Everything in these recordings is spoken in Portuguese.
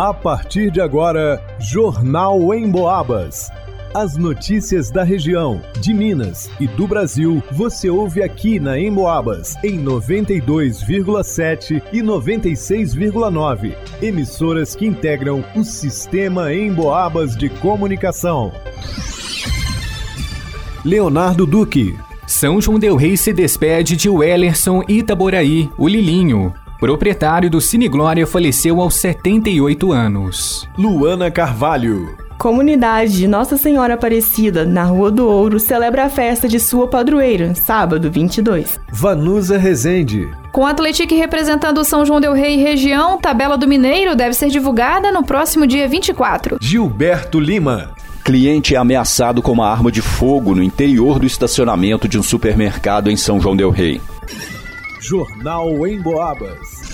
A partir de agora, Jornal em Boabas. As notícias da região, de Minas e do Brasil, você ouve aqui na Emboabas, em 92,7 e 96,9. Emissoras que integram o sistema Emboabas de comunicação. Leonardo Duque. São João Del Rei se despede de Wellerson Itaboraí, o Lilinho proprietário do Cine Glória, faleceu aos 78 anos. Luana Carvalho. Comunidade de Nossa Senhora Aparecida, na Rua do Ouro, celebra a festa de sua padroeira, sábado 22. Vanusa Rezende. Com o Atlético representando São João Del Rei e região, tabela do Mineiro deve ser divulgada no próximo dia 24. Gilberto Lima. Cliente é ameaçado com uma arma de fogo no interior do estacionamento de um supermercado em São João Del Rei. Jornal em Boabas.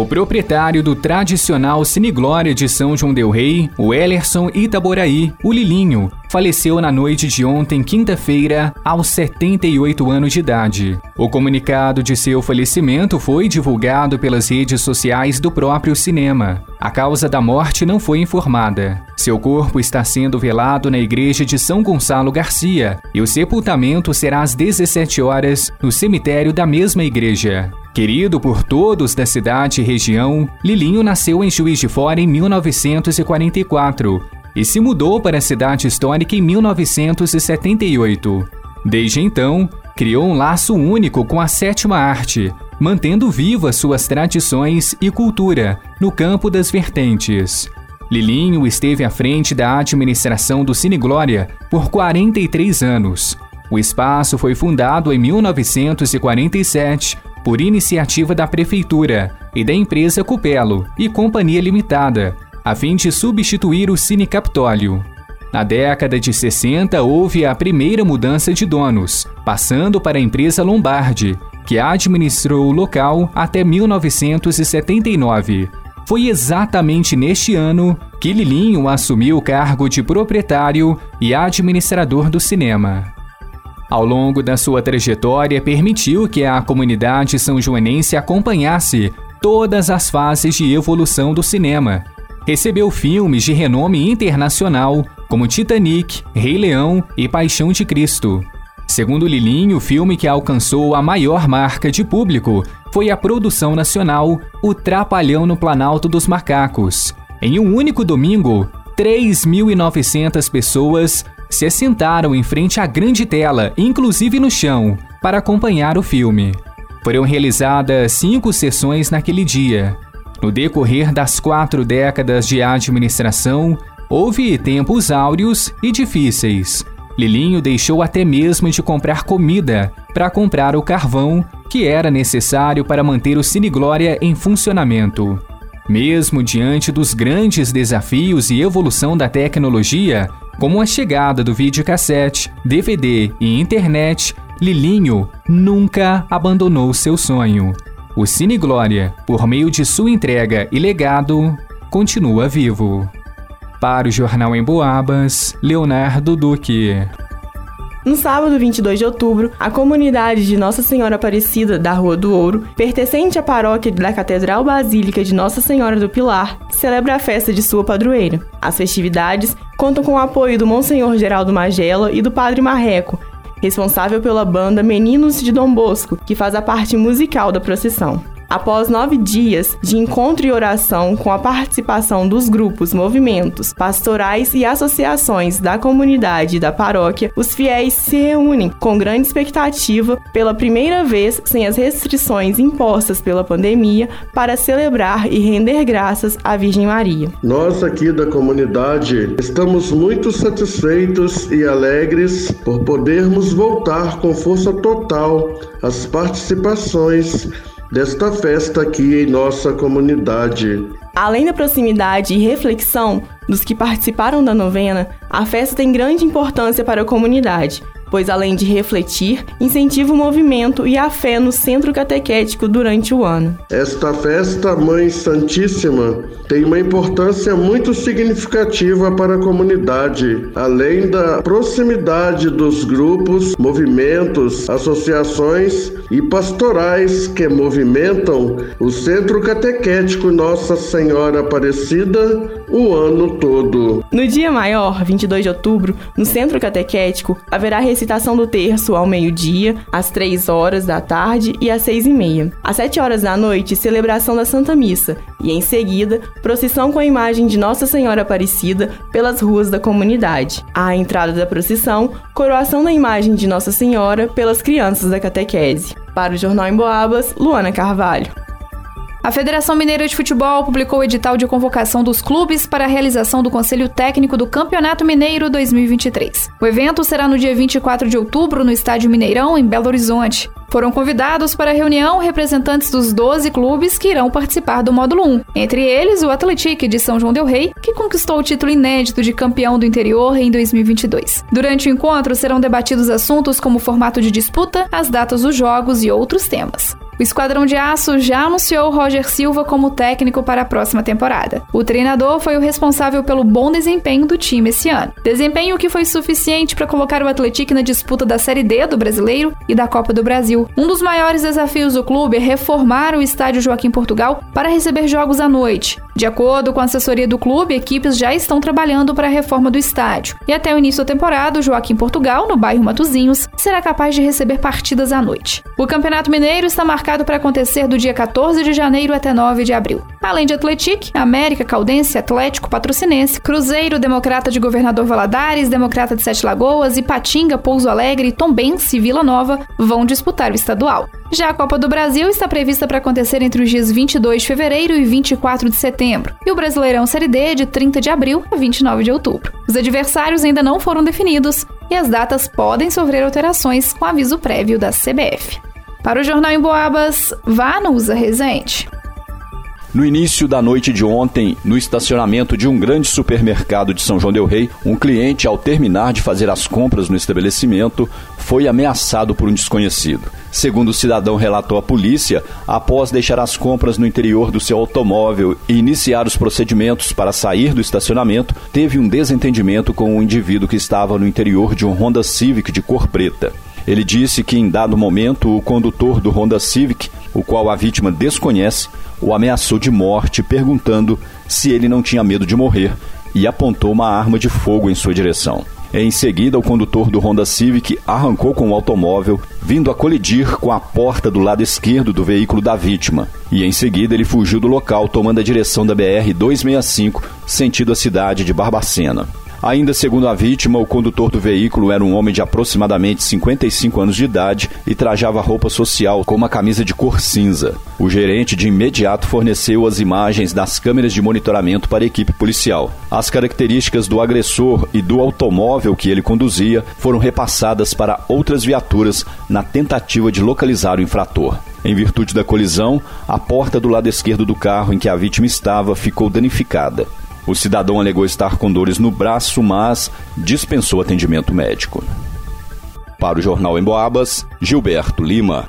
O proprietário do tradicional Cine Glória de São João del Rei, o Ellerson Itaboraí, o Lilinho, faleceu na noite de ontem, quinta-feira, aos 78 anos de idade. O comunicado de seu falecimento foi divulgado pelas redes sociais do próprio cinema. A causa da morte não foi informada. Seu corpo está sendo velado na igreja de São Gonçalo Garcia e o sepultamento será às 17 horas no cemitério da mesma igreja. Querido por todos da cidade e região, Lilinho nasceu em Juiz de Fora em 1944 e se mudou para a cidade histórica em 1978. Desde então, criou um laço único com a sétima arte, mantendo vivas suas tradições e cultura no campo das vertentes. Lilinho esteve à frente da administração do Cine Glória por 43 anos. O espaço foi fundado em 1947 por iniciativa da Prefeitura e da empresa Cupelo e Companhia Limitada, a fim de substituir o Cine Capitólio. Na década de 60, houve a primeira mudança de donos, passando para a empresa Lombardi, que administrou o local até 1979. Foi exatamente neste ano que Lilinho assumiu o cargo de proprietário e administrador do cinema. Ao longo da sua trajetória, permitiu que a comunidade são joanense acompanhasse todas as fases de evolução do cinema. Recebeu filmes de renome internacional, como Titanic, Rei Leão e Paixão de Cristo. Segundo Lilinho, o filme que alcançou a maior marca de público foi a produção nacional O Trapalhão no Planalto dos Macacos. Em um único domingo, 3.900 pessoas se assentaram em frente à grande tela, inclusive no chão, para acompanhar o filme. Foram realizadas cinco sessões naquele dia. No decorrer das quatro décadas de administração, houve tempos áureos e difíceis. Lilinho deixou até mesmo de comprar comida para comprar o carvão que era necessário para manter o Cine Glória em funcionamento. Mesmo diante dos grandes desafios e evolução da tecnologia, como a chegada do videocassete, DVD e internet, Lilinho nunca abandonou seu sonho. O Cine Glória, por meio de sua entrega e legado, continua vivo. Para o Jornal em Boabas, Leonardo Duque. No sábado 22 de outubro, a comunidade de Nossa Senhora Aparecida da Rua do Ouro, pertencente à paróquia da Catedral Basílica de Nossa Senhora do Pilar, celebra a festa de sua padroeira. As festividades contam com o apoio do Monsenhor Geraldo Magela e do Padre Marreco, responsável pela banda Meninos de Dom Bosco, que faz a parte musical da procissão. Após nove dias de encontro e oração com a participação dos grupos, movimentos, pastorais e associações da comunidade e da paróquia, os fiéis se reúnem com grande expectativa pela primeira vez sem as restrições impostas pela pandemia para celebrar e render graças à Virgem Maria. Nós aqui da comunidade estamos muito satisfeitos e alegres por podermos voltar com força total às participações desta festa aqui em nossa comunidade. Além da proximidade e reflexão dos que participaram da novena, a festa tem grande importância para a comunidade, pois além de refletir, incentiva o movimento e a fé no centro catequético durante o ano. Esta festa, Mãe Santíssima, tem uma importância muito significativa para a comunidade, além da proximidade dos grupos, movimentos, associações e pastorais que movimentam o Centro Catequético Nossa Senhora Aparecida o ano todo. No dia maior, 22 de outubro, no Centro Catequético, haverá recitação do terço ao meio-dia, às 3 horas da tarde e às 6 e meia. Às 7 horas da noite, celebração da Santa Missa e, em seguida, procissão com a imagem de Nossa Senhora Aparecida pelas ruas da comunidade. À entrada da procissão, coroação da imagem de Nossa Senhora pelas crianças da catequese. Para o Jornal em Boabas, Luana Carvalho. A Federação Mineira de Futebol publicou o edital de convocação dos clubes para a realização do Conselho Técnico do Campeonato Mineiro 2023. O evento será no dia 24 de outubro no Estádio Mineirão, em Belo Horizonte. Foram convidados para a reunião representantes dos 12 clubes que irão participar do módulo 1, entre eles o Atlético de São João del Rei, que conquistou o título inédito de campeão do interior em 2022. Durante o encontro serão debatidos assuntos como o formato de disputa, as datas dos jogos e outros temas. O Esquadrão de Aço já anunciou Roger Silva como técnico para a próxima temporada. O treinador foi o responsável pelo bom desempenho do time esse ano. Desempenho que foi suficiente para colocar o Atlético na disputa da Série D do Brasileiro e da Copa do Brasil. Um dos maiores desafios do clube é reformar o estádio Joaquim Portugal para receber jogos à noite. De acordo com a assessoria do clube, equipes já estão trabalhando para a reforma do estádio. E até o início da temporada, o Joaquim Portugal, no bairro Matozinhos, será capaz de receber partidas à noite. O Campeonato Mineiro está marcado para acontecer do dia 14 de janeiro até 9 de abril. Além de Atlético, América, Caldense, Atlético, Patrocinense, Cruzeiro, Democrata de Governador Valadares, Democrata de Sete Lagoas, Ipatinga, Pouso Alegre, Tombense e Vila Nova vão disputar o estadual. Já a Copa do Brasil está prevista para acontecer entre os dias 22 de fevereiro e 24 de setembro, e o Brasileirão Série D é de 30 de abril a 29 de outubro. Os adversários ainda não foram definidos e as datas podem sofrer alterações com aviso prévio da CBF. Para o Jornal em Boabas, vá no Usa Resente. No início da noite de ontem, no estacionamento de um grande supermercado de São João Del Rei, um cliente, ao terminar de fazer as compras no estabelecimento, foi ameaçado por um desconhecido. Segundo o cidadão relatou à polícia, após deixar as compras no interior do seu automóvel e iniciar os procedimentos para sair do estacionamento, teve um desentendimento com um indivíduo que estava no interior de um Honda Civic de cor preta. Ele disse que, em dado momento, o condutor do Honda Civic, o qual a vítima desconhece, o ameaçou de morte, perguntando se ele não tinha medo de morrer e apontou uma arma de fogo em sua direção. Em seguida, o condutor do Honda Civic arrancou com o automóvel, vindo a colidir com a porta do lado esquerdo do veículo da vítima. E em seguida, ele fugiu do local, tomando a direção da BR 265, sentido a cidade de Barbacena. Ainda segundo a vítima, o condutor do veículo era um homem de aproximadamente 55 anos de idade e trajava roupa social com uma camisa de cor cinza. O gerente de imediato forneceu as imagens das câmeras de monitoramento para a equipe policial. As características do agressor e do automóvel que ele conduzia foram repassadas para outras viaturas na tentativa de localizar o infrator. Em virtude da colisão, a porta do lado esquerdo do carro em que a vítima estava ficou danificada. O cidadão alegou estar com dores no braço, mas dispensou atendimento médico. Para o Jornal em Boabas, Gilberto Lima.